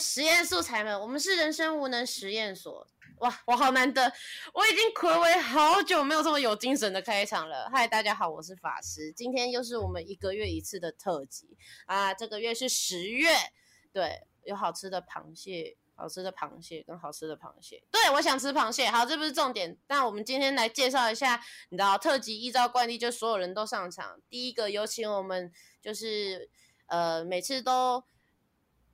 实验素材们，我们是人生无能实验所。哇，我好难得，我已经暌违好久没有这么有精神的开场了。嗨，大家好，我是法师，今天又是我们一个月一次的特辑啊，这个月是十月，对，有好吃的螃蟹，好吃的螃蟹跟好吃的螃蟹，对我想吃螃蟹。好，这不是重点，但我们今天来介绍一下，你知道特辑依照惯例，就所有人都上场。第一个有请我们就是呃，每次都。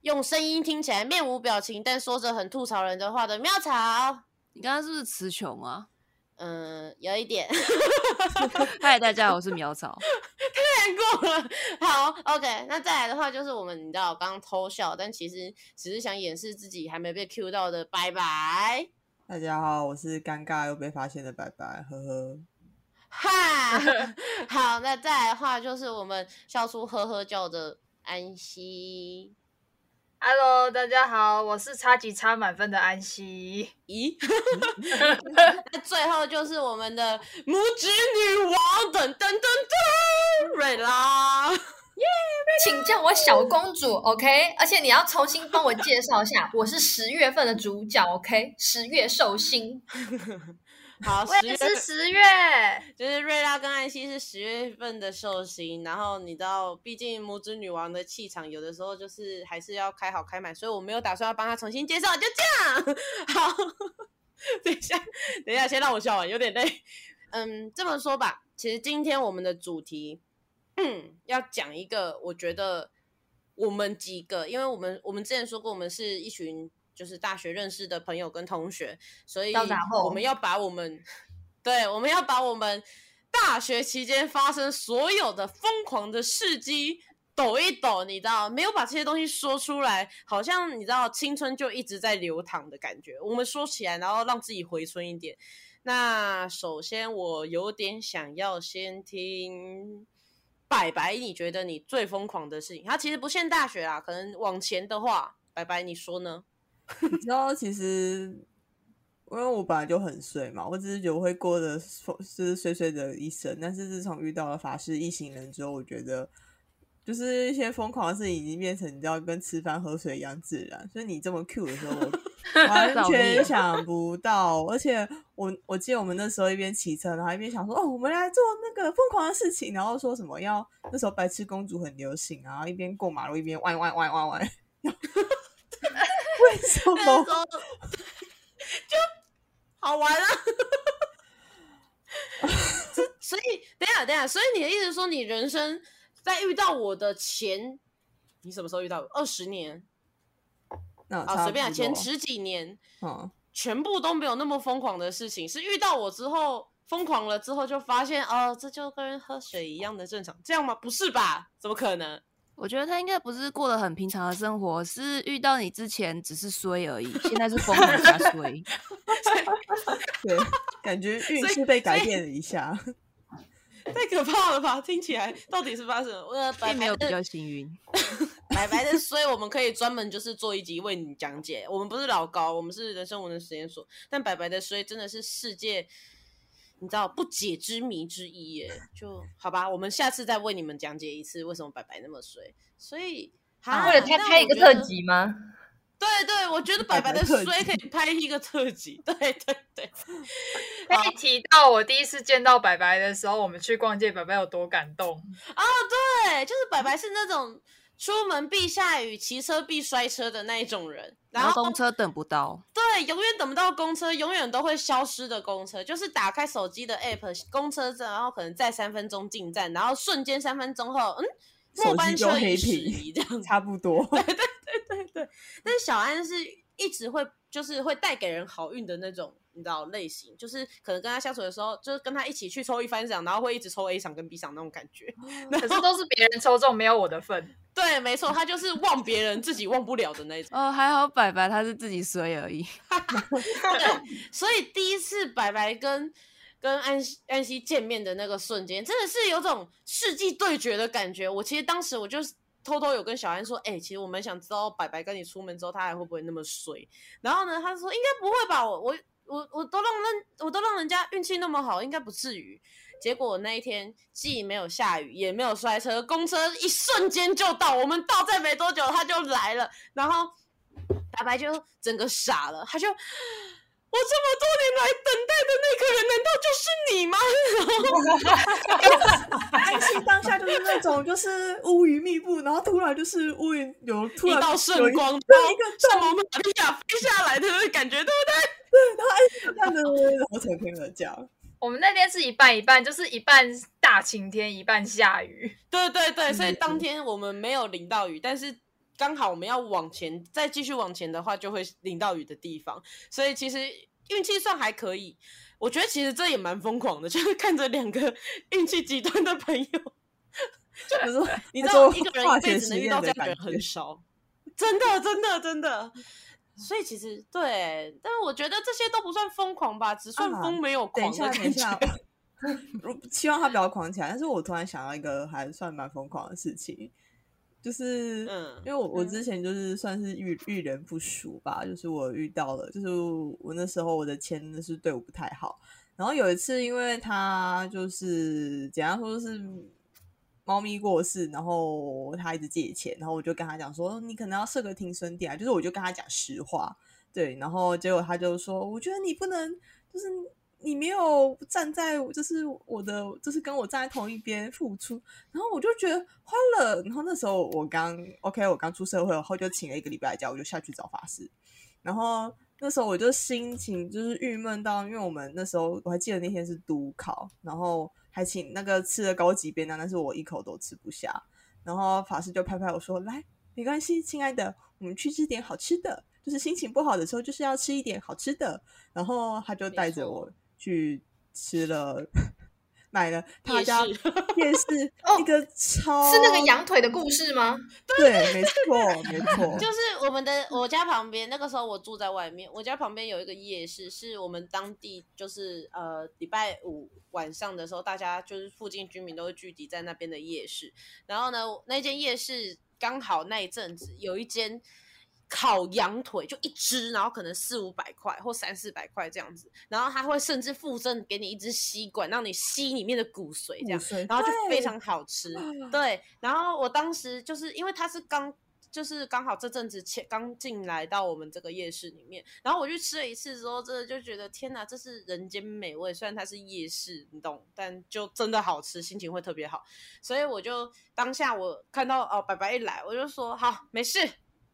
用声音听起来面无表情，但说着很吐槽人的话的妙草，你刚刚是不是词穷啊？嗯，有一点。嗨，大家好，我是苗草。太难过了。好，OK，那再来的话就是我们，你知道，刚刚偷笑，但其实只是想掩饰自己还没被 Q 到的。拜拜。大家好，我是尴尬又被发现的拜拜，呵呵。哈，好，那再来的话就是我们笑出呵呵叫的安息。Hello，大家好，我是差级差满分的安息。咦，那最后就是我们的拇指女王，噔噔噔噔，瑞拉，耶！请叫我小公主，OK？而且你要重新帮我介绍一下，我是十月份的主角，OK？十月寿星。好，我也是十月，就是瑞拉跟艾希是十月份的寿星，然后你知道，毕竟拇指女王的气场有的时候就是还是要开好开满，所以我没有打算要帮她重新介绍，就这样。好，等一下，等一下，先让我笑完，有点累。嗯，这么说吧，其实今天我们的主题，嗯，要讲一个，我觉得我们几个，因为我们我们之前说过，我们是一群。就是大学认识的朋友跟同学，所以我们要把我们，对，我们要把我们大学期间发生所有的疯狂的事迹抖一抖，你知道，没有把这些东西说出来，好像你知道青春就一直在流淌的感觉。我们说起来，然后让自己回春一点。那首先，我有点想要先听白白，你觉得你最疯狂的事情？它其实不限大学啊，可能往前的话，白白你说呢？你知道，其实因为我本来就很睡嘛，我只是觉得我会过着是睡睡的一生。但是自从遇到了法师一行人之后，我觉得就是一些疯狂的事情已经变成你知道跟吃饭喝水一样自然。所以你这么 Q 的时候，我 完全想不到。而且我我记得我们那时候一边骑车，然后一边想说哦，我们来做那个疯狂的事情，然后说什么要那时候白痴公主很流行，然后一边过马路一边弯弯弯弯弯。为什么？就好玩啊！所以等下等下，所以你的意思说，你人生在遇到我的前，你什么时候遇到？二十年？啊，随便啊，前十几年，嗯，全部都没有那么疯狂的事情，是遇到我之后疯狂了之后，就发现哦，这就跟喝水一样的正常，这样吗？不是吧？怎么可能？我觉得他应该不是过得很平常的生活，是遇到你之前只是衰而已，现在是疯狂加衰。对，感觉运势被改变了一下，太可怕了吧？听起来到底是发生？呃，并没有比较幸运。白白的衰，我们可以专门就是做一集为你讲解。我们不是老高，我们是人生文的实验所，但白白的衰真的是世界。你知道不解之谜之一耶，就好吧，我们下次再为你们讲解一次为什么白白那么衰。所以，为了他拍一个特辑吗？对对，我觉得白白的衰可以拍一个特辑。对对对，可以 提到我第一次见到白白的时候，我们去逛街，白白有多感动啊！对，就是白白是那种。出门必下雨，骑车必摔车的那一种人，然后公车等不到，对，永远等不到公车，永远都会消失的公车，就是打开手机的 app，公车站，然后可能在三分钟进站，然后瞬间三分钟后，嗯，末班车已驶，这样差不多，对对对对对。但小安是一直会，就是会带给人好运的那种。你知道类型，就是可能跟他相处的时候，就是跟他一起去抽一番奖，然后会一直抽 A 赏跟 B 赏那种感觉。可是都是别人抽中，没有我的份。对，没错，他就是忘别人，自己忘不了的那种。哦，还好白白他是自己衰而已。对，所以第一次白白跟跟安安西见面的那个瞬间，真的是有种世纪对决的感觉。我其实当时我就偷偷有跟小安说，哎，其实我蛮想知道白白跟你出门之后，他还会不会那么衰。然后呢，他说应该不会吧，我我。我我都让人我都让人家运气那么好，应该不至于。结果那一天既没有下雨，也没有摔车，公车一瞬间就到。我们到站没多久，他就来了。然后白白就整个傻了，他就。我这么多年来等待的那个人，难道就是你吗？安心当下就是那种，就是乌云密布，然后突然就是乌云有突然一道圣光，对一个圣母玛利亚飞下来的那个感觉，对不对？对，然后安心这样子，然后成天的讲，我们那天是一半一半，就是一半大晴天，一半下雨。对对对，所以嗯当天我们没有淋到雨，但是刚好我们要往前再继续往前的话，就会淋到雨的地方，所以其实运气算还可以。我觉得其实这也蛮疯狂的，就是看着两个运气极端的朋友，就是说 你知道做一个人化一辈子能遇到这样的人很。少，真的真的真的。所以其实对，但是我觉得这些都不算疯狂吧，只算啊疯没有狂的感觉。希望他不要狂起来。但是我突然想到一个还算蛮疯狂的事情，就是，嗯因为我我之前就是算是遇遇人不淑吧，就是我遇到了，就是我那时候我的签的是对我不太好，然后有一次因为他就是简单说就是。猫咪过世，然后他一直借钱，然后我就跟他讲说，你可能要设个停损点啊，就是我就跟他讲实话，对，然后结果他就说，我觉得你不能，就是你没有站在，就是我的，就是跟我站在同一边付出，然后我就觉得欢了。然后那时候我刚 OK，我刚出社会，然后就请了一个礼拜假，我就下去找法师。然后那时候我就心情就是郁闷到，因为我们那时候我还记得那天是督考，然后还请那个吃了高级便当，但是我一口都吃不下。然后法师就拍拍我说：“来，没关系，亲爱的，我们去吃点好吃的。就是心情不好的时候，就是要吃一点好吃的。”然后他就带着我去吃了，买了他夜家市夜市 哦一个超是那个羊腿的故事吗？对，没错，没错，就是我们的我家旁边，那个时候我住在外面，我家旁边有一个夜市，是我们当地就是呃礼拜五晚上的时候，大家就是附近居民都会聚集在那边的夜市。然后呢，那间夜市刚好那一阵子有一间烤羊腿，就一只，然后可能四五百块或三四百块这样子，然后他会甚至附赠给你一支吸管，让你吸里面的骨髓这样。然后就非常好吃啊。对，然后我当时就是因为它是刚。就是刚好这阵子前刚进来到我们这个夜市里面，然后我去吃了一次之后，真的就觉得天哪，这是人间美味。虽然它是夜市，你懂，但就真的好吃，心情会特别好。所以我就当下我看到哦，白白一来，我就说好，没事，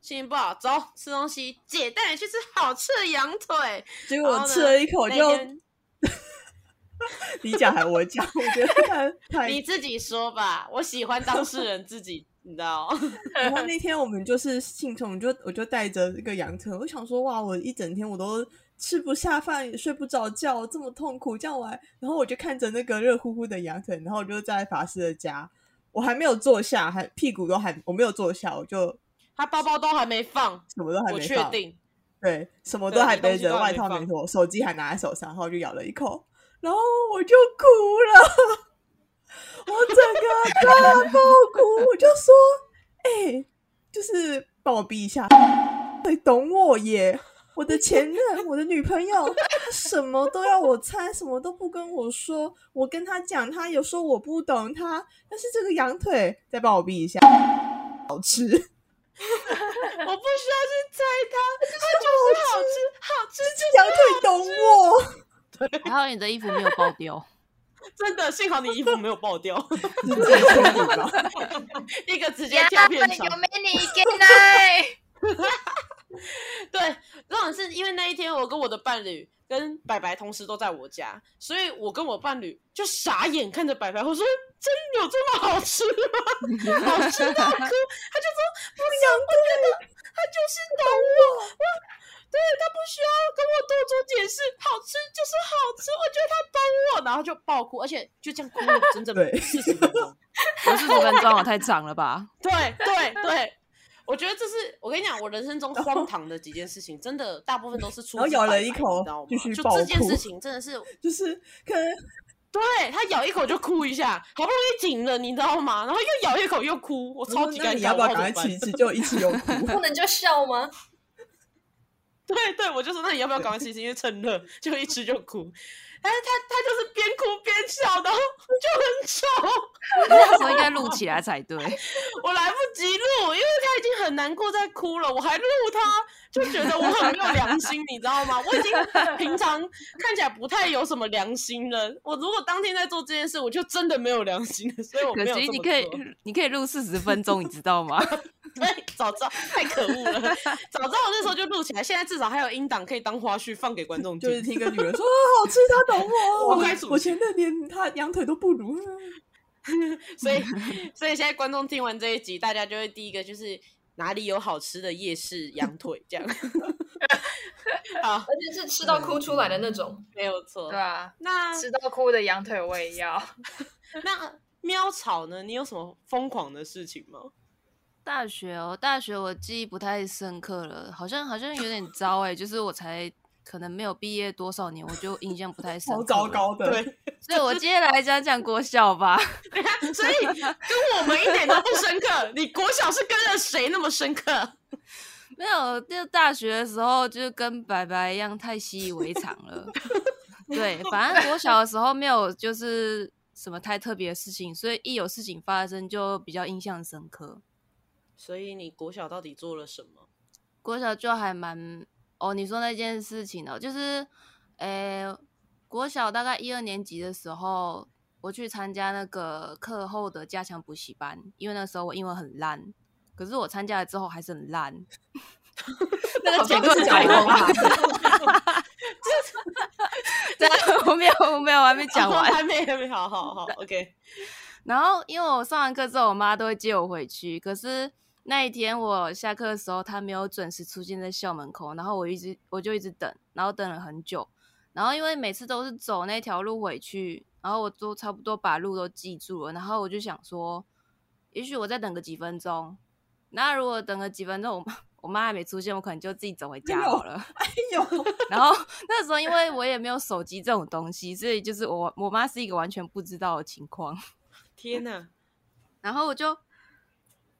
心情不好，走吃东西，姐带你去吃好吃的羊腿。结果我吃了一口就天 你讲还我讲，我觉得太太你自己说吧，我喜欢当事人自己，你知道。然后那天我们就是兴冲，我就我就带着这个羊腿，我想说哇，我一整天我都吃不下饭，也睡不着觉，这么痛苦，这样我还，然后我就看着那个热乎乎的羊腿，然后我就在法师的家，我还没有坐下，还屁股都还我没有坐下，我就他包包都还没放，什么都还我确没放，定。对，什么都还背着，外套没脱，手机还拿在手上，然后就咬了一口，然后我就哭了，我整个大爆哭，我就说，哎、就是帮我逼一下，会懂我耶。我的前任，我的女朋友，她什么都要我猜，什么都不跟我说。我跟她讲，她有说我不懂她，但是这个羊腿，再帮我逼一下，好吃。我不需要去猜它，它就是好吃，好吃就是羊腿懂我。对 还好你的衣服没有爆掉。真的，幸好你衣服没有爆掉。一个直接跳片场。有没你给来？对，重点是因为那一天我跟我的伴侣跟白白同时都在我家，所以我跟我伴侣就傻眼看着白白，我说：“真有这么好吃吗？好吃到哭！”他就说：“不是，我觉得他就是懂我，我对他不需要跟我多做解释，好吃就是好吃，我觉得他懂我。”然后就爆哭，而且就这样哭了整整对四十分钟。有四十分钟啊，太长了吧？对对对，我觉得这是我跟你讲，我人生中荒唐的几件事情，真的大部分都是出自 然后咬了一口你知道吗？就这件事情真的是，就是可能对他咬一口就哭一下，好不容易紧了，你知道吗？然后又咬一口又哭，我超级尴尬，你要不要赶快吃一吃？就一起又哭。不能就笑吗？对对，我就说那你要不要赶快起一吃？因为趁热，就一吃就哭。但是他他就是边哭边笑，然后就很丑。那时候应该录起来才对。我来不及录，因为他已经很难过在哭了，我还录他，就觉得我很没有良心，你知道吗？我已经平常看起来不太有什么良心了。我如果当天在做这件事，我就真的没有良心了。所以我没可有你可以，你可以录四十分钟，你知道吗？对，早知道太可恶了，早知道我那时候就录起来，现在至少还有音档可以当花絮放给观众听。就是听个女人说、啊、好吃，她懂我，我该煮我前任连他羊腿都不如。所以，所以现在观众听完这一集，大家就会第一个就是哪里有好吃的夜市羊腿这样。好，而且是吃到哭出来的那种。没有错。对啊，那吃到哭的羊腿我也要。那喵草呢？你有什么疯狂的事情吗？大学哦，大学我记忆不太深刻了，好像好像有点糟哎、就是我才可能没有毕业多少年，我就印象不太深刻。好糟，糕的，对，所以我接下来讲讲国小吧。所以跟我们一点都不深刻。你国小是跟了谁那么深刻？没有，就大学的时候就跟白白一样，太习以为常了。对，反正国小的时候没有就是什么太特别的事情，所以一有事情发生就比较印象深刻。所以你国小到底做了什么？国小就还蛮哦，你说那件事情哦，就是，诶，国小大概一二年级的时候，我去参加那个课后的加强补习班，因为那时候我英文很烂，可是我参加了之后还是很烂。那个结果是讲讲话完，对啊，我没有，我没有，我还没讲完。还没，还没，好好好，OK。然后因为我上完课之后，我妈都会接我回去。可是那一天我下课的时候，他没有准时出现在校门口，然后我一直我就一直等，然后等了很久。然后因为每次都是走那条路回去，然后我都差不多把路都记住了，然后我就想说，也许我再等个几分钟。那如果等个几分钟，我妈我妈还没出现，我可能就自己走回家好了。哎呦，然后那时候因为我也没有手机这种东西，所以就是我我妈是一个完全不知道的情况。天哪！然后我就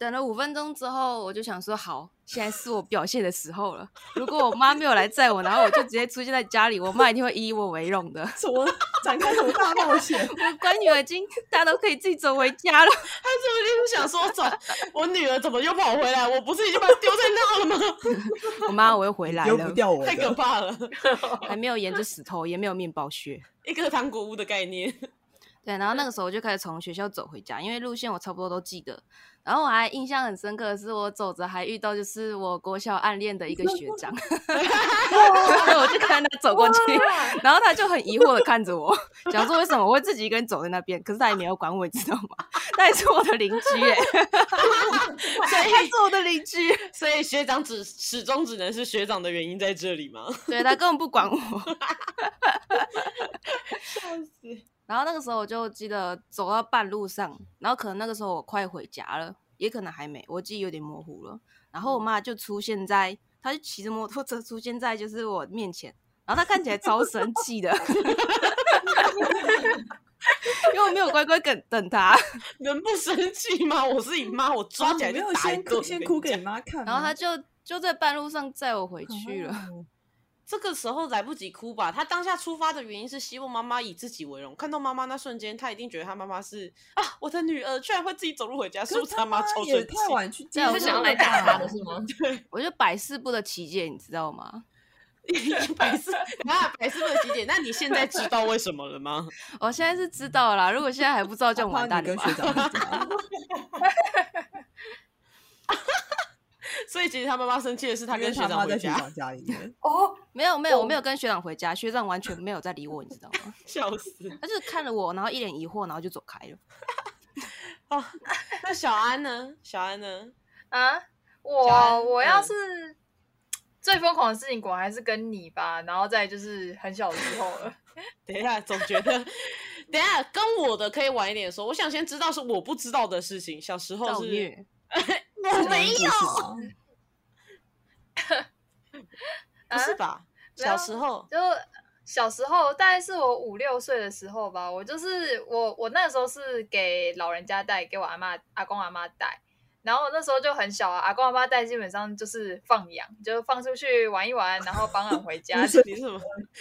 等了五分钟之后，我就想说，好，现在是我表现的时候了。如果我妈没有来载我，然后我就直接出现在家里，我妈一定会以我为荣的。什么展开什么大冒险？我乖女儿已经大家都可以自己走回家了。她是不是就是想说，走，我女儿怎么又跑回来？我不是已经把她丢在那了吗？我妈我又回来丢不了，掉我太可。怕了，还没有沿着石头，也没有面包屑。一个糖果屋的概念。对，然后那个时候我就开始从学校走回家，因为路线我差不多都记得。然后我还印象很深刻的是，我走着还遇到就是我国小暗恋的一个学长，我就看他走过去，然后他就很疑惑的看着我，想说为什么我会自己一个人走在那边，可是他也没有管我，你知道吗？那也是我的邻居耶，所他是我的邻居，所以学长只始终只能是学长的原因在这里吗？对他根本不管我。笑死！然后那个时候我就记得走到半路上，然后可能那个时候我快回家了，也可能还没，我记忆有点模糊了。然后我妈就出现在，她就骑着摩托车出现在就是我面前，然后她看起来超生气的，因为我没有乖乖等等她，能不生气吗？我是你妈，我抓起来就打一顿。先哭，先哭给你妈看吗。然后她就就在半路上载我回去了。哦这个时候来不及哭吧？他当下出发的原因是希望妈妈以自己为荣。看到妈妈那瞬间，他一定觉得他妈妈是啊，我的女儿居然会自己走路回家，是不是他妈超生气太？晚去接对我是想要来打他的是吗？对我就百思不得其解，你知道吗？百思啊，百思不得其解。那你现在知道为什么了吗？我现在是知道了啦，如果现在还不知道，就完蛋了吧怕你跟学？长 所以其实他妈妈生气的是他跟学长回家，长家里面。哦，没有没有，我没有跟学长回家，学长完全没有在理我，你知道吗？笑死。他就是看了我，然后一脸疑惑，然后就走开了。哦，那小安呢？小安呢？啊，我我要嗯是最疯狂的事情，果然还是跟你吧，然后再就是很小的时候了。等一下，总觉得，等一下跟我的可以晚一点说。我想先知道是我不知道的事情。小时候是，我没有，不是吧？小时候，就小时候，大概是我五六岁的时候吧，我就是我我那时候是给老人家带，给我阿妈、阿公、阿妈带。然后那时候就很小啊，阿公阿妈带基本上就是放养，就放出去玩一玩，然后傍晚回家。你是什么？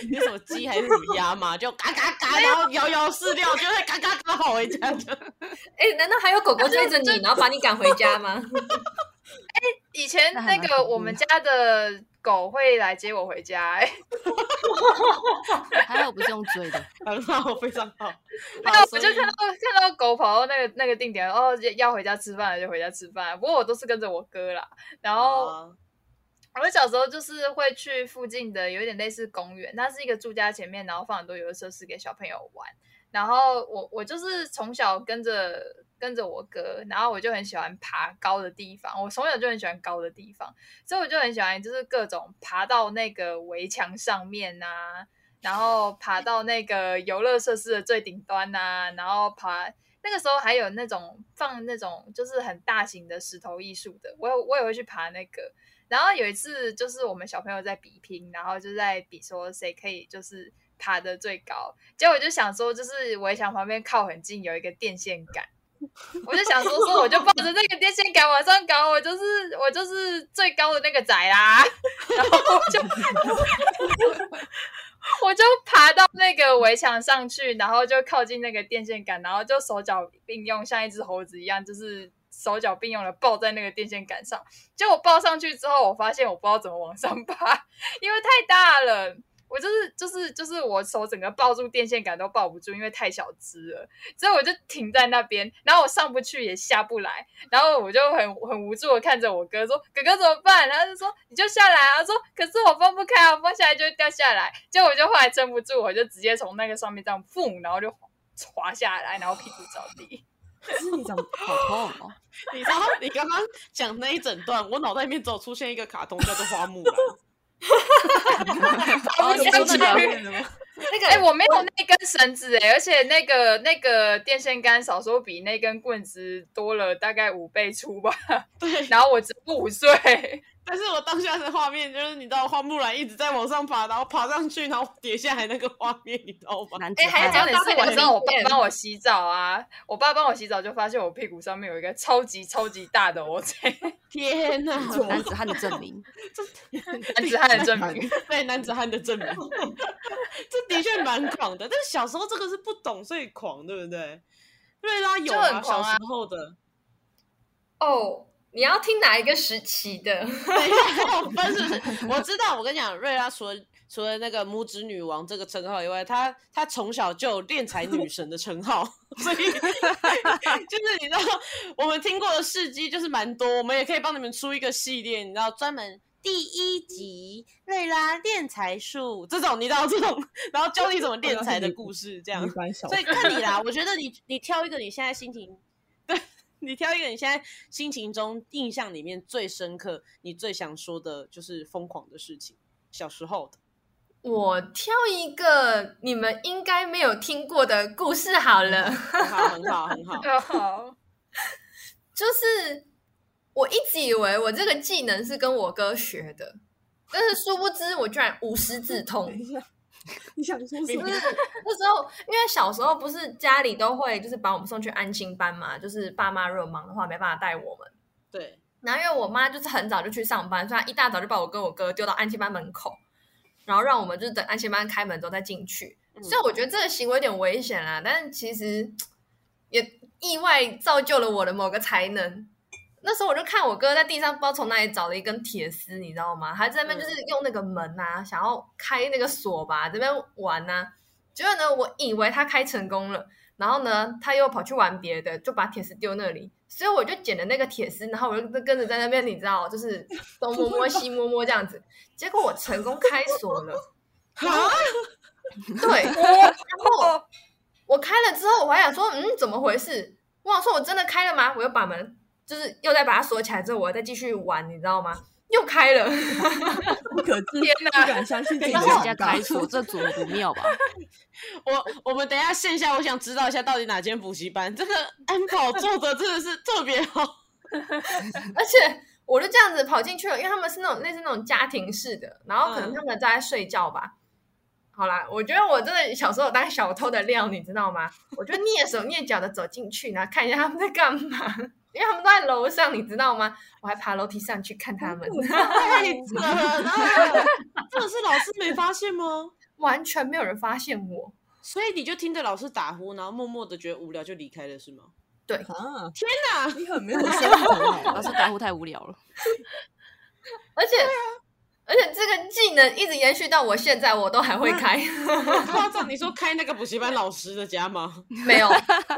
你是什么鸡还是什么鸭嘛？就嘎嘎嘎，然后摇摇饲料，就会嘎嘎嘎跑回家的。哎，难道还有狗狗追着你，然后把你赶回家吗？以前那个我们家的狗会来接我回家、哎，还好不是用追的，很好，非常好。我就看到看到狗跑到那个那个定点，哦，要回家吃饭了就回家吃饭。不过我都是跟着我哥啦，然后。啊我小时候就是会去附近的有一点类似公园，它是一个住家前面，然后放很多游乐设施给小朋友玩。然后我我就是从小跟着跟着我哥，然后我就很喜欢爬高的地方。我从小就很喜欢高的地方，所以我就很喜欢就是各种爬到那个围墙上面啊，然后爬到那个游乐设施的最顶端呐、然后爬。那个时候还有那种放那种就是很大型的石头艺术的，我我也会去爬那个。然后有一次就是我们小朋友在比拼，然后就在比说谁可以就是爬得最高。结果我就想说，就是围墙旁边靠很近有一个电线杆，我就想说说我就抱着那个电线杆往上搞，我就是我就是最高的那个仔啦。然后我就 我就爬到那个围墙上去，然后就靠近那个电线杆，然后就手脚并用，像一只猴子一样，就是手脚并用的抱在那个电线杆上。结果抱上去之后，我发现我不知道怎么往上爬，因为太大了。我就是就是就是我手整个抱住电线杆都抱不住，因为太小只了，所以我就停在那边，然后我上不去也下不来，然后我就很很无助的看着我哥说：“哥哥怎么办？”然后就说：“你就下来啊。”说：“可是我放不开啊，放下来就会掉下来。”结果我就后来撑不住，我就直接从那个上面这样蹦，然后就滑下来，然后屁股着地。可是你长好痛哦！你知道你刚刚讲那一整段，我脑袋里面只有出现一个卡通叫做花木兰。哦，你说那个的吗？那个哎、我没有那根绳子哎、而且那个那个电线杆少说比那根棍子多了大概五倍粗吧。对，然后我只五岁，但是我当下的画面就是，你知道花木兰一直在往上爬，然后爬上去，然后跌下来那个画面，你知道吗？哎还有汉这样子是晚上我爸帮我洗澡啊，我爸帮我洗澡就发现我屁股上面有一个超级超级大的 O J，天哪！男子汉的证明，男子汉的证明。对男子汉的证明，这的确蛮狂的。但是小时候这个是不懂，所以狂，对不对？瑞拉有啊，很狂啊小时候的。哦，你要听哪一个时期的？等一下，还有分是不是？我知道，我跟你讲，瑞拉除了除了那个拇指女王这个称号以外，她她从小就有练财女神的称号，所以 就是你知道，我们听过的事迹就是蛮多，我们也可以帮你们出一个系列，你知道，专门第一集瑞拉练财术这种，你知道这种，然后教你怎么练财的故事，这样所以看你啦，我觉得你你挑一个你现在心情，对你挑一个你现在心情中印象里面最深刻，你最想说的就是疯狂的事情，小时候的。我挑一个你们应该没有听过的故事好了，很好，很好，很好。好，就是我一直以为我这个技能是跟我哥学的，但是殊不知我居然无师自通 你想说什么不？是那时候，因为小时候不是家里都会就是把我们送去安心班嘛，就是爸妈如果忙的话没办法带我们。对，然后因为我妈就是很早就去上班，所以她一大早就把我跟我哥丢到安亲班门口，然后让我们就是等安亲班开门之后再进去。嗯所以我觉得这个行为有点危险啦，但是其实也意外造就了我的某个才能。那时候我就看我哥在地上不知道从哪里找了一根铁丝，你知道吗？还在那边就是用那个门啊，想要开那个锁吧，这边玩啊。结果呢，我以为他开成功了，然后呢，他又跑去玩别的，就把铁丝丢那里。所以我就捡了那个铁丝，然后我就跟着在那边，你知道，就是东摸摸西摸摸这样子。结果我成功开锁了，对，然后我开了之后，我还想说，嗯，怎么回事？我想说，我真的开了吗？我又把门，就是又再把它锁起来之后，我再继续玩，你知道吗？又开了，不可置天不哪敢相信自己让的长大人家开。锁，这组不妙吧？我我们等一下线下，我想知道一下到底哪间补习班，这个安保做的真的是特别好。而且我就这样子跑进去了，因为他们是那种类似那种家庭式的，然后可能嗯他们在睡觉吧。好啦，我觉得我真的小时候有当小偷的料，你知道吗？我就蹑手蹑脚的走进去，然后看一下他们在干嘛，因为他们都在楼上，你知道吗？我还爬楼梯上去看他们，太扯了！这个是老师没发现吗？完全没有人发现我。所以你就听着老师打呼，然后默默的觉得无聊就离开了，是吗？啊，天哪！你很没有 生活老欸师打呼太无聊了。而且而且这个技能一直延续到我现在，我都还会开。夸张，你说开那个补习班老师的家吗？没有，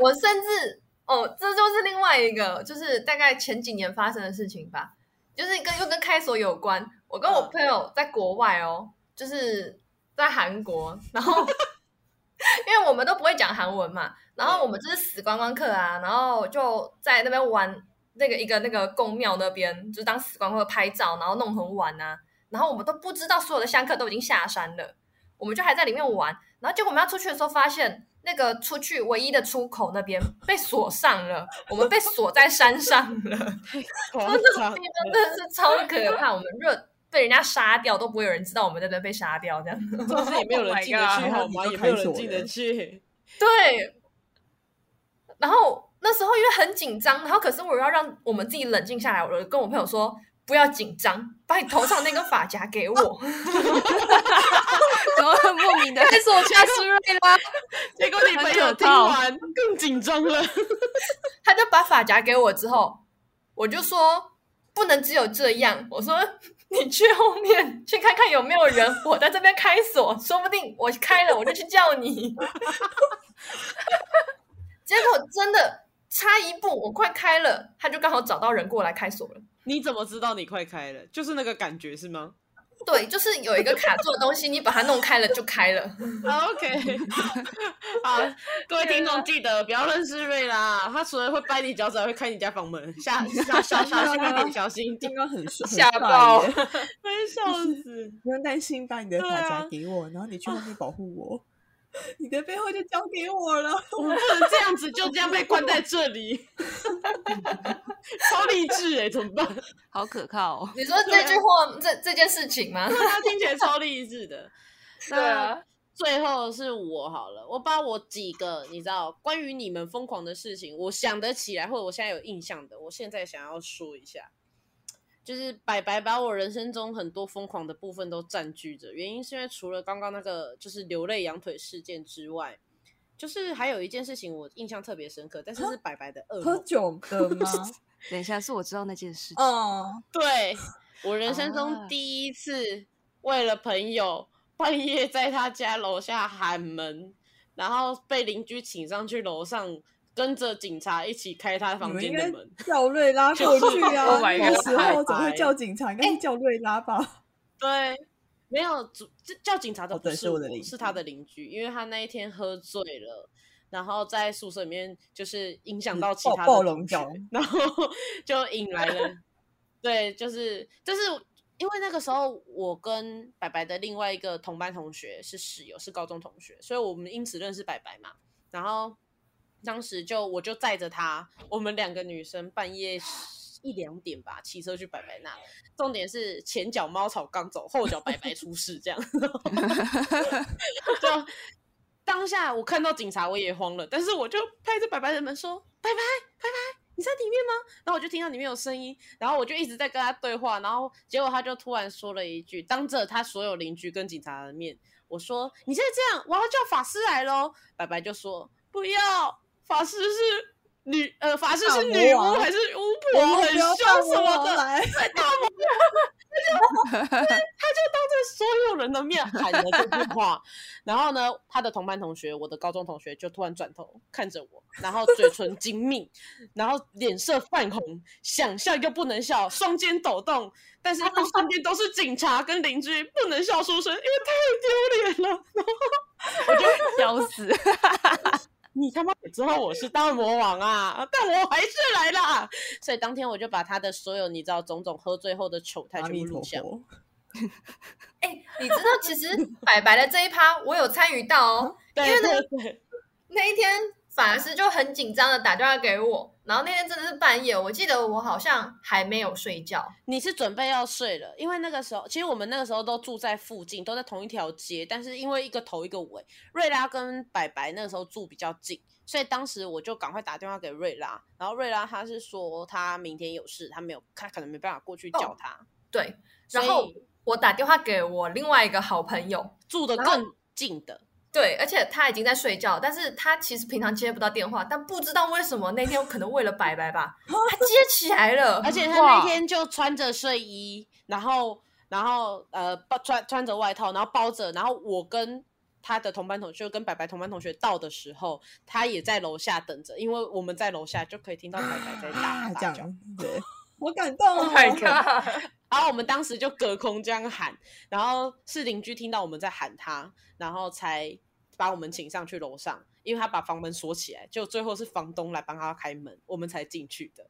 我甚至哦，这就是另外一个，就是大概前几年发生的事情吧，就是跟又跟开锁有关。我跟我嗯朋友在国外哦，就是在韩国，然后 因为我们都不会讲韩文嘛，然后我们就是死观光客啊，然后就在那边玩那个一个那个宫庙那边，就是当死观光客拍照，然后弄很晚啊，然后我们都不知道所有的香客都已经下山了，我们就还在里面玩，然后结果我们要出去的时候发现。那个出去唯一的出口那边 被锁上了，我们被锁在山上了。夸那个张地方真的是超可怕，我们如果被人家杀掉，都不会有人知道我们在那边被杀掉这样。就是也没有人 进得 Oh 去好吗？也没有人进得去。对，然后那时候因为很紧张，然后可是我要让我们自己冷静下来，我就跟我朋友说不要紧张，把你头上那根发夹给我。怎么会莫名的？开锁掐失瑞啦！结果你朋友听完更紧张了。他就把发夹给我之后，我就说不能只有这样，我说你去后面去看看有没有人，我在这边开锁，说不定我开了我就去叫你。结果真的差一步，我快开了，他就刚好找到人过来开锁了。你怎么知道你快开了？就是那个感觉是吗对，就是有一个卡住的东西，你把它弄开了就开了。啊？OK，好，各位听众记得不要认识瑞拉，他除了会掰你脚趾，还会开你家房门，下下下小心一点，小心一点刚，刚很帅，吓爆耶会笑死。不用担心，把你的对发夹啊给我，然后你去外面保护我，你的背后就交给我了。我们不能这样子就这样被关在这里，超励志哎，怎么办？好可靠哦！你说这句话，这这件事情吗？他听起来超励志的。对啊，最后是我好了，我把我几个你知道关于你们疯狂的事情，我想得起来或者我现在有印象的，我现在想要说一下。就是白白把我人生中很多疯狂的部分都占据着，原因是因为除了刚刚那个就是流泪羊腿事件之外，就是还有一件事情我印象特别深刻，但是是白白的噩喝梦。酒的 吗？等一下，是我知道那件事情。嗯，对我人生啊中第一次为了朋友半夜在他家楼下喊门，然后被邻居请上去楼上，跟着警察一起开他房间的门。叫瑞拉过去啊！Oh 那个时候怎么会叫警察？应该是叫瑞拉吧？对，没有叫警察的不是我，是他的邻居，因为他那一天喝醉了。然后在宿舍里面，就是影响到其他的同学 然后就引来了，对，就是就是因为那个时候我跟白白的另外一个同班同学是室友，是高中同学，所以我们因此认识白白嘛。然后当时就我就载着他，我们两个女生半夜一两点吧，骑车去白白那。重点是前脚猫草刚走，后脚白白出事，这样。就当下我看到警察我也慌了，但是我就拍着白白的门说：“白白，白白，你在里面吗？”然后我就听到里面有声音，然后我就一直在跟他对话，然后结果他就突然说了一句，当着他所有邻居跟警察的面，我说：“你现在这样，我要叫法师来喽。”白白就说：“不要，法师是女，呃，法师是女巫还是巫婆，很凶什么的。”来，对大魔王，他就他就当着所有人的面喊了这句话，然后呢，他的同班同学，我的高中同学就突然转头看着我，然后嘴唇紧抿，然后脸色泛红，想笑又不能笑，双肩抖动，但是因为身边都是警察跟邻居，不能笑出声，因为太丢脸了。我就笑死！你他妈也知道我是大魔王啊，但我还是来啦。所以当天我就把他的所有你知道种种喝醉后的糗态全部录下。佛，哎、你知道其实白白的这一趴我有参与到哦，因为呢那一天法师就很紧张的打电话给我，然后那天真的是半夜，我记得我好像还没有睡觉，你是准备要睡了，因为那个时候其实我们那个时候都住在附近，都在同一条街，但是因为一个头一个尾，瑞拉跟白白那个时候住比较近，所以当时我就赶快打电话给瑞拉，然后瑞拉他是说他明天有事，他没有他可能没办法过去叫他，对，然后我打电话给我另外一个好朋友，住的更近的，对，而且他已经在睡觉，但是他其实平常接不到电话，但不知道为什么那天可能为了白白吧，他接起来了，而且他那天就穿着睡衣，然后然后呃包穿穿着外套，然后包着，然后我跟他的同班同学跟白白同班同学到的时候，他也在楼下等着，因为我们在楼下就可以听到白白在打啊。这样对，好感动 Oh 哦 my god！然后我们当时就隔空这样喊，然后是邻居听到我们在喊他，然后才把我们请上去楼上，因为他把房门锁起来，就最后是房东来帮他开门，我们才进去的。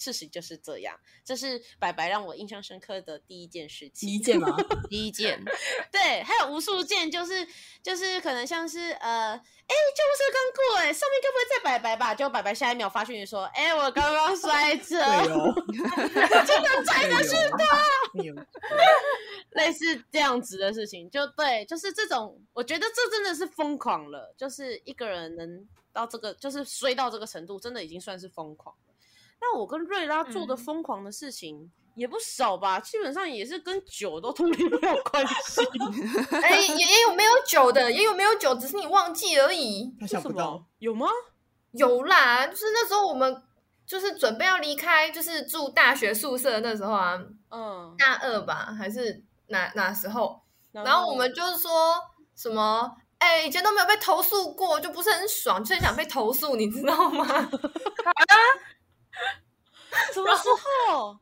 对，事实就是这样，这是白白让我印象深刻的第一件事情。第一件吗？第一件，对，还有无数件，就是就是可能像是呃，哎，救护车刚过，哎，上面该不会在白白吧？就白白下一秒发讯息说，哎，我刚刚摔 车，哦，真的摔的是他，有 类似这样子的事情，就对，就是这种，我觉得这真的是疯狂了，就是一个人能到这个，就是衰到这个程度，真的已经算是疯狂了。那我跟瑞拉做的嗯疯狂的事情。也不少吧，基本上也是跟酒都脱离不了关系。哎，也也有没有酒的，也有没有酒，只是你忘记而已。他想不到有吗？有啦，就是那时候我们就是准备要离开，就是住大学宿舍那时候啊，嗯，大二吧，还是哪哪时候？然后我们就是说什么，哎、以前都没有被投诉过，就不是很爽，就很想被投诉，你知道吗？什么时候？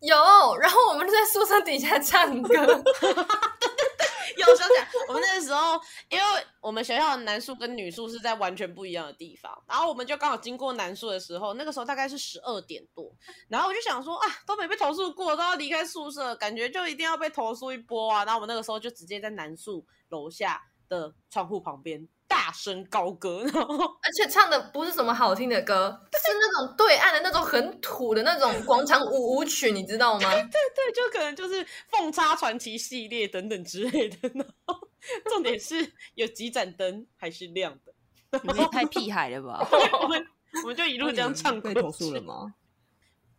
有，然后我们就在宿舍底下唱歌，有想想，我们那个时候，因为我们学校的男宿跟女宿是在完全不一样的地方，然后我们就刚好经过男宿的时候，那个时候大概是十二点多，然后我就想说啊，都没被投诉过，都要离开宿舍，感觉就一定要被投诉一波啊。然后我们那个时候就直接在男宿楼下的窗户旁边大声高歌，然后而且唱的不是什么好听的歌，是那种对岸的那种很土的那种广场舞舞曲，你知道吗？对对，就可能就是凤叉传奇系列等等之类的。然后重点是有几盏灯还是亮的，你们也太屁孩了吧！我们我们就一路这样唱过被投诉了？吗？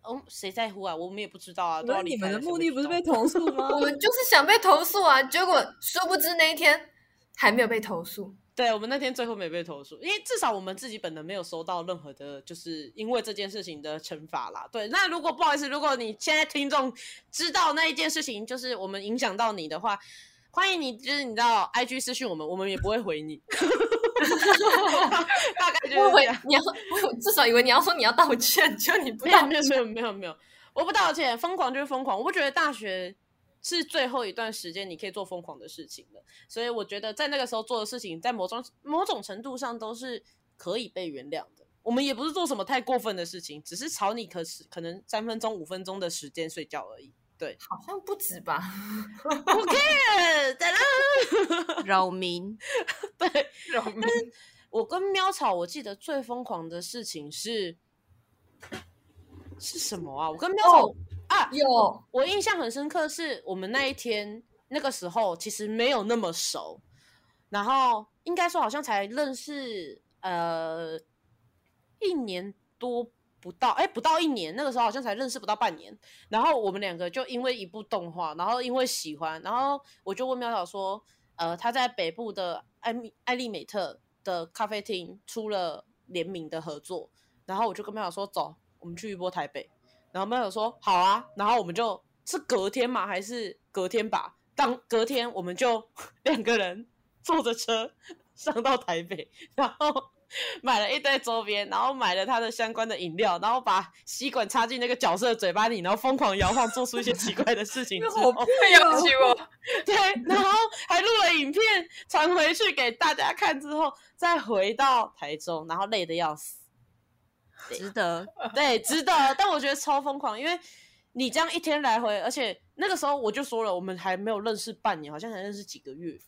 哦，谁在乎啊？我们也不知道啊。都那你们的目的不是被投诉吗？我们就是想被投诉啊，结果殊不知那一天还没有被投诉。对我们那天最后没被投诉，因为至少我们自己本人没有收到任何的，就是因为这件事情的惩罚啦。对，那如果不好意思，如果你现在听众知道那一件事情，就是我们影响到你的话，欢迎你，就是你知道，IG 私讯我们，我们也不会回你。大概就是这样。你要，我至少以为你要说你要道歉，就你不道没有没有没有没有，我不道歉，疯狂就是疯狂。我不觉得大学是最后一段时间你可以做疯狂的事情的，所以我觉得在那个时候做的事情，在某种某种程度上都是可以被原谅的。我们也不是做什么太过分的事情，只是吵你可是可能三分钟五分钟的时间睡觉而已。对好像不止吧？OK。扰民，对，但是我跟喵吵，我记得最疯狂的事情是是什么啊？我跟喵草、哦啊，有我印象很深刻，是我们那一天那个时候其实没有那么熟，然后应该说好像才认识呃一年多不到，哎不到一年，那个时候好像才认识不到半年，然后我们两个就因为一部动画，然后因为喜欢，然后我就问喵小说，呃他在北部的艾米艾丽美特的咖啡厅出了联名的合作，然后我就跟喵小说走，我们去一波台北。然后喵友说好啊，然后我们就是隔天嘛？还是隔天吧？当隔天我们就 两个人坐着车上到台北，然后买了一堆周边，然后买了他的相关的饮料，然后把吸管插进那个角色的嘴巴里，然后疯狂摇晃，做出一些奇怪的事情 之后，好会要求我。对，然后还录了影片传回去给大家看，之后再回到台中，然后累得要死。值得。对，值得。但我觉得超疯狂，因为你这样一天来回，而且那个时候我就说了，我们还没有认识半年，好像才认识几个月。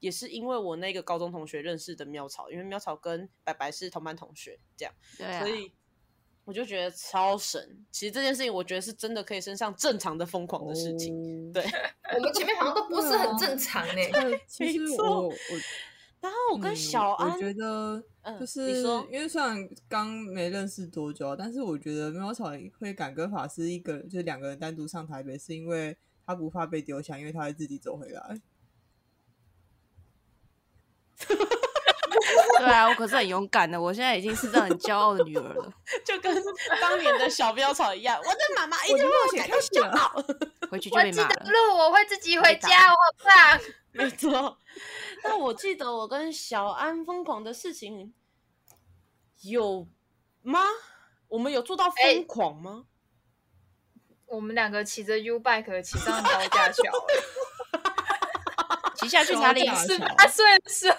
也是因为我那个高中同学认识的喵草，因为喵草跟白白是同班同学，这样，对啊所，以我就觉得超神。其实这件事情，我觉得是真的可以升上正常的疯狂的事情。情。对，我们前面好像都不是很正常呢。呃其实我我然后我跟嗯小安，我觉得嗯就是说因为虽然刚没认识多久啊，但是我觉得喵草会敢跟法师一个就是两个人单独上台北，是因为他不怕被丢下，因为他会自己走回来。对啊，我可是很勇敢的，我现在已经是这样很骄傲的女儿了。就跟当年的小标草一样，我的妈妈一定为我感到骄傲。回去就我记被骂了。得路，我会自己回家，我好棒。没错，那我记得我跟小安疯狂的事情有吗？我们有做到哎疯狂吗？我们两个骑着 U bike 骑上高架桥，骑下去哪里？高架十八岁的时候，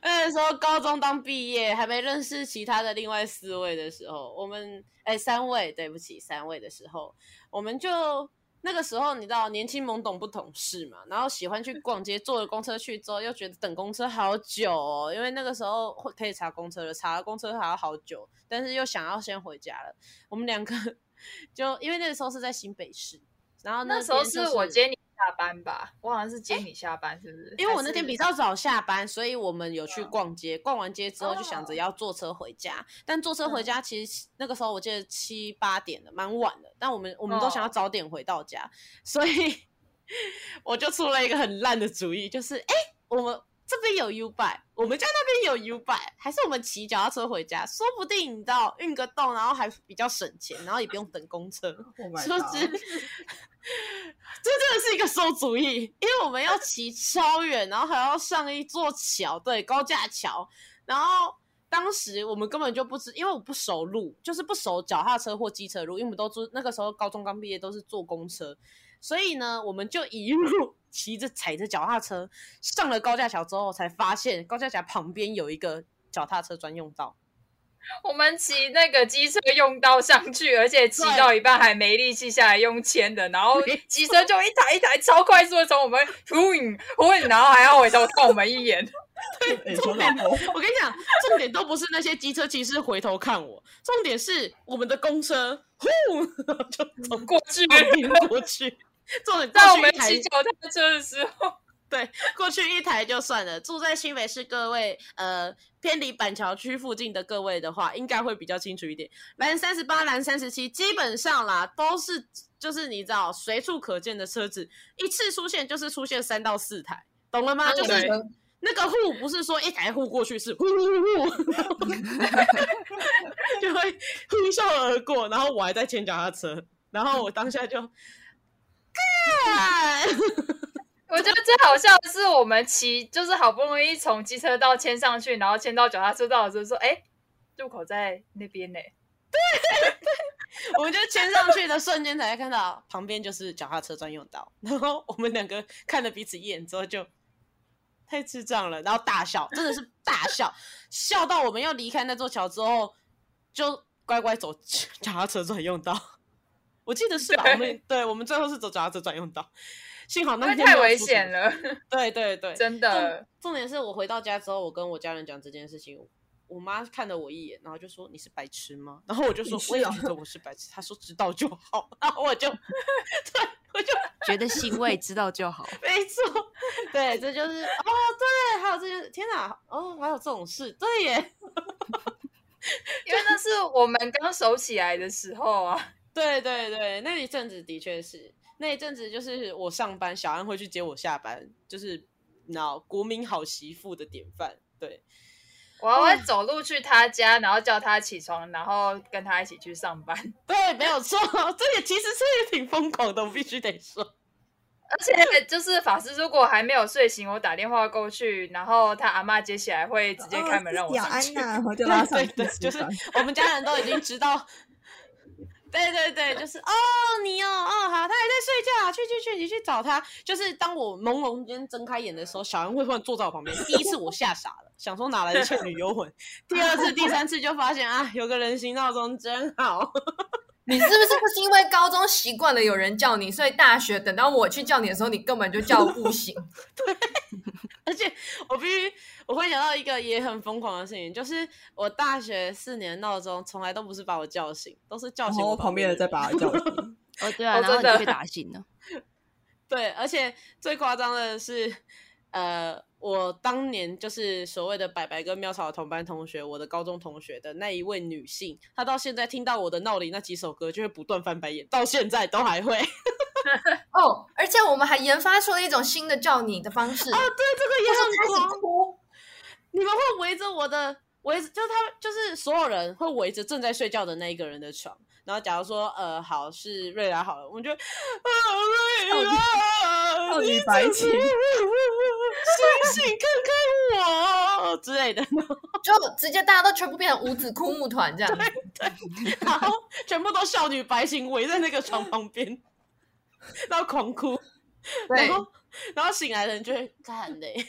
那时候高中刚毕业，还没认识其他的另外四位的时候，我们哎三位，对不起三位的时候，我们就那个时候你知道年轻懵懂不懂事嘛，然后喜欢去逛街，坐了公车去之后又觉得等公车好久哦，因为那个时候会可以查公车了，查了公车还要好久，但是又想要先回家了，我们两个 就因为那个时候是在新北市，然后那时候是我接你下班吧，我好像是接你下班，是不是？因为我那天比较早下班，所以我们有去嗯逛街。逛完街之后就想着哦要坐车回家，但坐车回嗯家其实那个时候我记得七八点了，蛮晚的。但我们我们都想要哦早点回到家，所以 我就出了一个很烂的主意，就是哎、诶我们这边有 U bike，我们家那边有 U bike，还是我们骑脚踏车回家，说不定你知道运个动，然后还比较省钱，然后也不用等公车。Oh 不是？这真的是一个馊主意，因为我们要骑超远，然后还要上一座桥，对，高架桥。然后当时我们根本就不知，因为我不熟路，就是不熟脚踏车或机车路，因为我们都住那个时候高中刚毕业，都是坐公车，所以呢，我们就一路骑着踩着脚踏车上了高架桥之后，才发现高架桥旁边有一个脚踏车专用道。我们骑那个机车用道上去，而且骑到一半还没力气下来用牵的，然后机车就一台一台超快速的从我们呼呼，然后还要回头看我们一眼。哎说老婆我跟你讲，重点都不是那些机车骑士回头看我，重点是我们的公车呼 就走过去，过去。重点在我们过去一台骑脚踏车的时候，对过去一台就算了，住在新北市各位呃偏离板桥区附近的各位的话，应该会比较清楚一点。蓝三十八、蓝三十七，基本上啦都是就是你知道随处可见的车子，一次出现就是出现三到四台，懂了吗？就是对那个户不是说一台户过去，是呼呼呼，就会呼啸而过，然后我还在牵脚踏车，然后我当下就，干，我觉得最好笑的是，我们骑就是好不容易从机车道牵上去，然后牵到脚踏车道的时候说：“哎，入口在那边呢。对对我们就牵上去的瞬间才看到旁边就是脚踏车专用道，然后我们两个看了彼此一眼之后就太智障了，然后大笑，真的是大笑，笑到我们要离开那座桥之后就乖乖走脚踏车专用道。我记得是吧？我们对我们最后是走脚踏车专用道，幸好”那天太危险了，对对对，真的重。重点是我回到家之后，我跟我家人讲这件事情，我妈看了我一眼，然后就说：“你是白痴吗？”然后我就说你：“是啊我也觉得我是白痴。”她说：“知道就好。”然后我就，对，我就 觉得欣慰，知道就好。没错，对，这就是哦，对，还有这件，天哪，哦，还有这种事，对耶，因为那是我们刚熟起来的时候啊。对对对，那一阵子的确是，那一阵子就是我上班，小安会去接我下班，就是你知道国民好媳妇的典范，对。我还会走路去他家，然后叫他起床，然后跟他一起去上班。对，没有错，这也其实是也挺疯狂的，我必须得说。而且就是法师如果还没有睡醒，我打电话过去，然后他阿妈接起来会直接开门让我小上去。安呐，然后就拉上对对，就是。我们家人都已经知道。对对对，就是哦，你哦，哦，好，他还在睡觉，去去去，你去找他。就是当我朦胧间睁开眼的时候，小安会突然坐在我旁边。第一次我吓傻了，想说哪来的倩女幽魂。第二次、第三次就发现啊，有个人形闹钟真好。你是不是不是因为高中习惯了有人叫你，所以大学等到我去叫你的时候，你根本就叫不醒？而且我必须，我会想到一个也很疯狂的事情，就是我大学四年闹钟从来都不是把我叫醒，都是叫然醒我旁边的人的再把他叫醒。哦，对啊，然后你就被打醒了。对，而且最夸张的是，呃，我当年就是所谓的白白跟妙草的同班同学，我的高中同学的那一位女性，她到现在听到我的闹铃那几首歌，就会不断翻白眼，到现在都还会。哦，而且我们还研发出了一种新的叫你的方式，哦，对，这个也很开始狂。哭。你们会围着我的围着，就是他就是所有人会围着正在睡觉的那一个人的床。然后假如说呃好是瑞拉好了，我们就啊瑞拉，少女白情你怎么醒醒看看我之类的，就直接大家都全部变成五子枯木团这样对对。然后全部都少女白情围在那个床旁边，然后狂哭，然后然后醒来的人就会很累。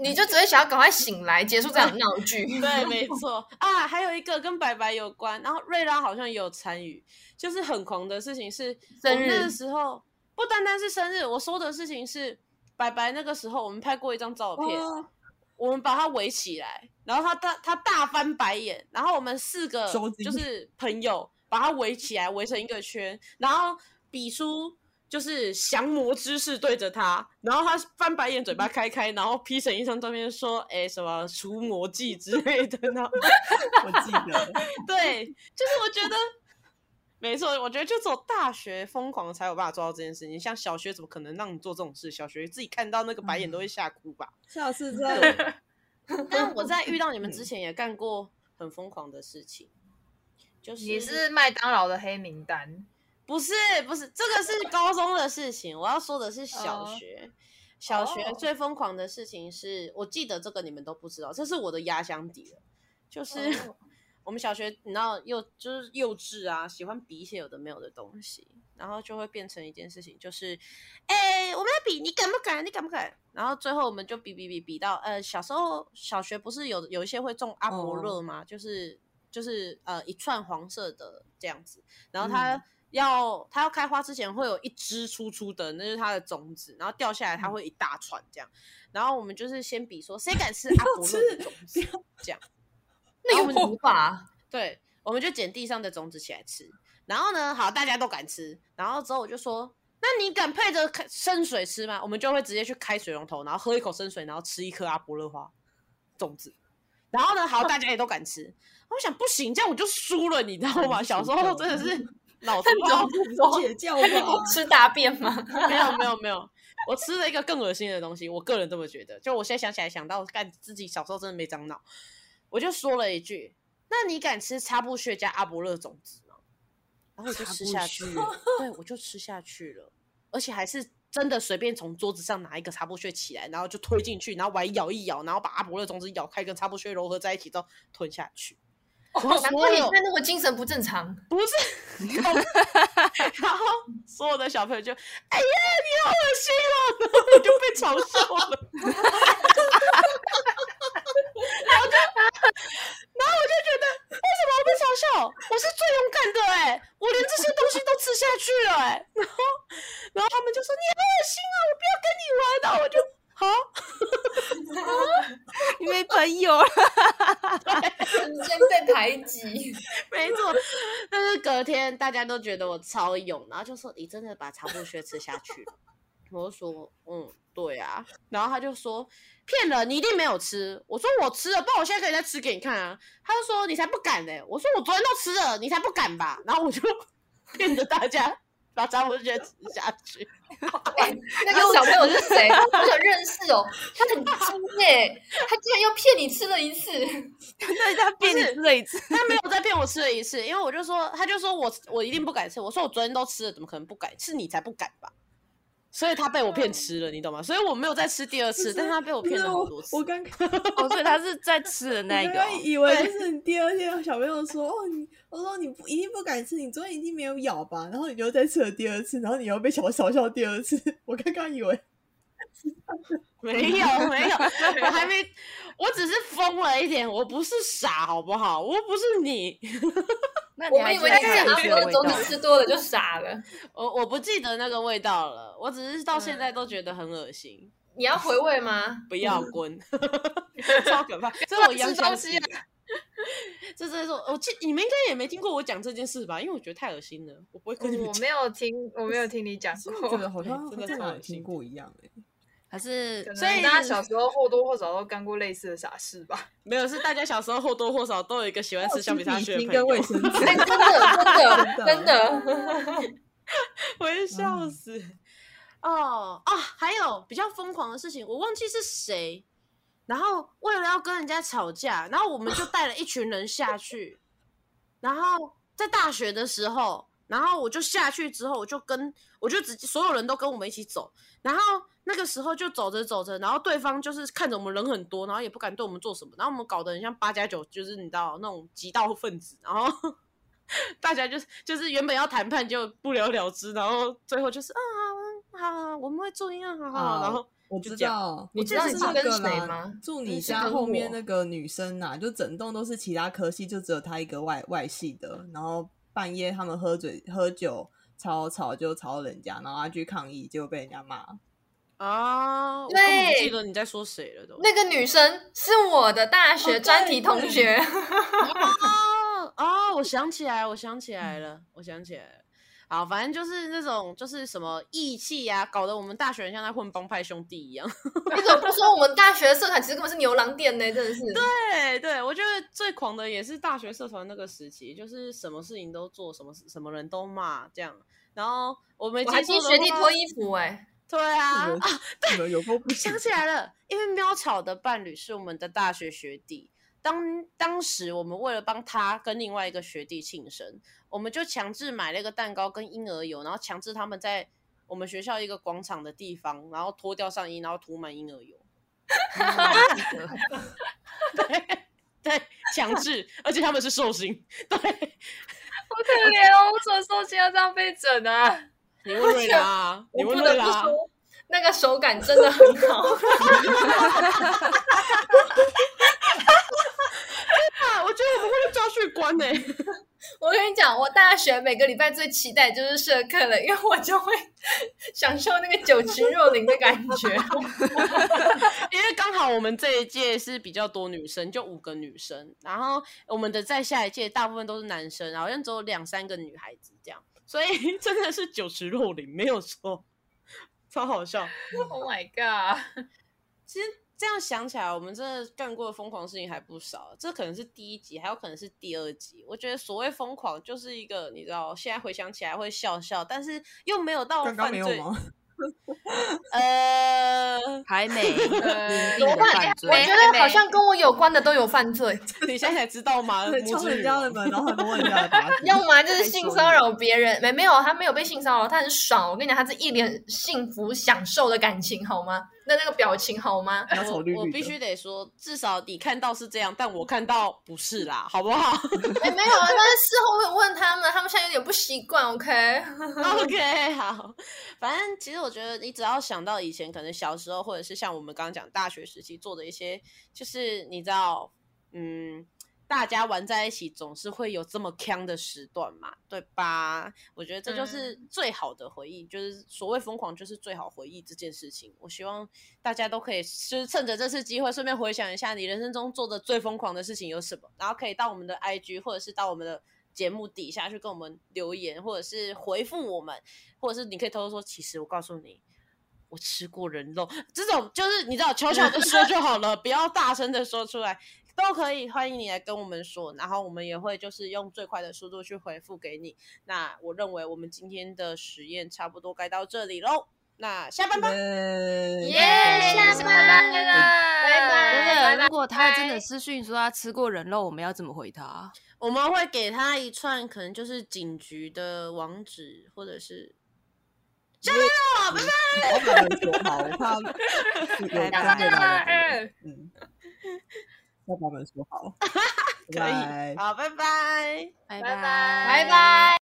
你就只会想要赶快醒来，结束这场闹剧。对，没错啊，还有一个跟白白有关，然后瑞拉好像也有参与，就是很狂的事情是生日我们那个时候不单单是生日，我说的事情是白白那个时候我们拍过一张照片，哦我们把他围起来，然后他大他大翻白眼，然后我们四个就是朋友把他围起来，围成一个圈，然后比出就是降魔之势对着他，然后他翻白眼，嘴巴开开，然后 P 成一张照片说，哎，什么除魔记之类的，然后我记得，对，就是我觉得。没错，我觉得就只有大学疯狂才有办法做到这件事情。像小学怎么可能让你做这种事？小学自己看到那个白眼都会吓哭吧？下次再但我在遇到你们之前也干过很疯狂的事情，就是你是麦当劳的黑名单，不是不是这个是高中的事情，我要说的是小学。小学哦最疯狂的事情是我记得这个你们都不知道，这是我的压箱底了，就是、哦我们小学你知道幼就是幼稚啊，喜欢比一些有的没有的东西，然后就会变成一件事情，就是，哎、我们要比，你敢不敢？你敢不敢？然后最后我们就比比比比到，呃，小时候小学不是有有一些会种阿伯乐吗？就是就是呃一串黄色的这样子，然后它嗯要、它要开花之前会有一支粗粗的，那就是它的种子，然后掉下来它会一大串这样，然后我们就是先比说谁敢吃阿伯乐的种子，这样。那有头发，对，我们就捡地上的种子起来吃。然后呢，好，大家都敢吃。然后之后我就说，那你敢配着开生水吃吗？我们就会直接去开水龙头，然后喝一口生水，然后吃一颗阿波乐花种子。然后呢，好，大家也都敢吃。我想不行，这样我就输了，你知道吗？小时候真的是脑子不好解 救吧。吃大便吗？没有没有没有，我吃了一个更恶心的东西，我个人这么觉得。就我现在想起来，想到干自己小时候真的没长脑，我就说了一句：“那你敢吃擦布屑加阿伯乐种子吗？”然后我就吃下去了，对我就吃下去了，而且还是真的随便从桌子上拿一个擦布屑起来，然后就推进去，然后我还咬一咬，然后把阿伯乐种子咬开，跟擦布屑融合在一起之后吞下去。然后难怪你那么精神不正常。不是，然后所有的小朋友就，哎呀，你好恶心哦，然后我就被嘲笑了。然后就，然后我就觉得，为什么我被嘲笑？我是最勇敢的哎、我连这些东西都吃下去了哎、然后，然后他们就说你好恶心啊，我不要跟你玩。然后我就，好，你没朋友了。瞬间被排挤，没错，但是隔天大家都觉得我超勇，然后就说你真的把长布靴吃下去了。我就说嗯，对啊。然后他就说骗了，你一定没有吃。我说我吃了，不然我现在可以再吃给你看啊。他就说你才不敢呢、我说我昨天都吃了，你才不敢吧？然后我就 骗着大家把茶布靴吃下去。哎那个小朋友是谁？我想认识哦，他很精哎，他竟然又骗你吃了一次。对，他骗你吃了一次，他没有 再骗我吃了一次，因为我就说，他就说我我一定不敢吃。我说我昨天都吃了，怎么可能不敢？是你才不敢吧？所以他被我骗吃了，你懂吗？所以我没有再吃第二次，但是他被我骗了好多次。我刚刚哦，所以他是在吃的那一个哦、我刚刚以为就是你第二天小朋友说哦你，我说你不一定不敢吃，你昨天一定没有咬吧？然后你又再吃了第二次，然后你又被小嘲笑第二次。我刚刚以为没 有没有，我 还没，我只是疯了一点，我不是傻，好不好？我不是你，那你我们以为你还记得它讲阿伯的种子吃多了就傻了。我我不记得那个味道了，我只是到现在都觉得很恶心，你要回味吗？不要滚，超可怕。这是我阳相信的。这真的是我，我记你们应该也没听过我讲这件事吧？因为我觉得太恶心了，我不会跟你们。我没有听，我没有听你讲觉过。得好像真的有超恶心听过一样哎、还是所以大家小时候或多或少都干过类似的傻事吧。没有，是大家小时候或多或少都有一个喜欢吃橡皮擦屑的朋友跟卫。生纸。哎，真的，真的，真真的。我要笑死。哦哦，还有比较疯狂的事情，我忘记是谁，然后为了要跟人家吵架，然后我们就带了一群人下去，然后在大学的时候，然后我就下去之后，我就跟我就直接所有人都跟我们一起走，然后那个时候就走着走着，然后对方就是看着我们人很多，然后也不敢对我们做什么，然后我们搞得很像八加九，就是你知道那种极道分子，然后 大家就是就是原本要谈判就不了了之，然后最后就是啊好好，我们会注意啊，好好，然后我知道，你知就是那道你是跟个吗？住你家后面那个女生呐、就整栋都是其他科系，就只有她一个外外系的。然后半夜他们喝醉喝酒吵吵就吵到人家，然后他去抗议，结果被人家骂。啊，我根本不对记得你在说谁了都。那个女生是我的大学专题同学，哦哦，我想起来，我想起来了，我想起来了。好，反正就是那种，就是什么义气呀、搞得我们大学人像在混帮派兄弟一样。你怎么不说我们大学社团其实根本是牛郎店呢？真的是。对对，我觉得最狂的也是大学社团那个时期，就是什么事情都做，什么事什么人都骂这样。然后我没我还记错的话替学弟脱衣服哎、对啊，啊，对有够不想起来了，因为喵草的伴侣是我们的大学学弟。当当时我们为了帮他跟另外一个学弟庆生，我们就强制买了一个蛋糕跟婴儿油，然后强制他们在我们学校一个广场的地方，然后脱掉上衣，然后涂满婴儿油。对对，强制，而且他们是寿星。对，好可怜哦，我什么时候要这样被整啊？你问瑞拉，你我问瑞拉，那个手感真的很好。啊，我觉得我们会被抓去关呢、我跟你讲，我大学每个礼拜最期待就是社课了，因为我就会 享受那个酒池肉林的感觉。因为刚好我们这一届是比较多女生，就五个女生，然后我们的在下一届大部分都是男生，好像只有两三个女孩子这样，所以 真的是酒池肉林，没有错，超好笑。Oh my god！其实这样想起来，我们真的干过的疯狂事情还不少，这可能是第一集，还有可能是第二集。我觉得所谓疯狂，就是一个你知道，现在回想起来会笑笑，但是又没有到刚刚犯罪。没有吗？呃，还没呃定的犯罪我觉得好像跟我有关的都有犯罪，你现在才知道吗？对，敲人家的门，然后还摸人家的打子。要么就是性骚扰别人，没没有，他没有被性骚扰，他很爽。我跟你讲，他是一脸幸福享受的感情，好吗？那那个表情好吗？小丑绿绿我必须得说，至少你看到是这样，但我看到不是啦，好不好 哎，没有啊，但是事后我有问他们，他们现在有点不习惯。OK，？OK，好，反正其实我觉得，你只要想到以前可能小时候，或者是像我们刚刚讲大学时期做的一些，就是你知道，嗯。大家玩在一起总是会有这么坑的时段嘛，对吧？我觉得这就是最好的回忆，就是所谓疯狂就是最好回忆这件事情。我希望大家都可以就是趁着这次机会，顺便回想一下你人生中做的最疯狂的事情有什么，然后可以到我们的 IG 或者是到我们的节目底下去跟我们留言，或者是回复我们，或者是你可以偷偷说，其实我告诉你。我吃过人肉，这种就是你知道，悄悄的说就好了，不要大声的说出来，都可以。欢迎你来跟我们说，然后我们也会就是用最快的速度去回复给你。那我认为我们今天的实验差不多该到这里喽，那下班吧。耶耶下班了，拜拜真的，如果他真的私讯说他吃过人肉，我们要怎么回他？我们会给他一串可能就是警局的网址，或者是我把门锁好，我怕有 真的来的。嗯跟他们说好，可以，好，拜拜，拜拜，拜拜。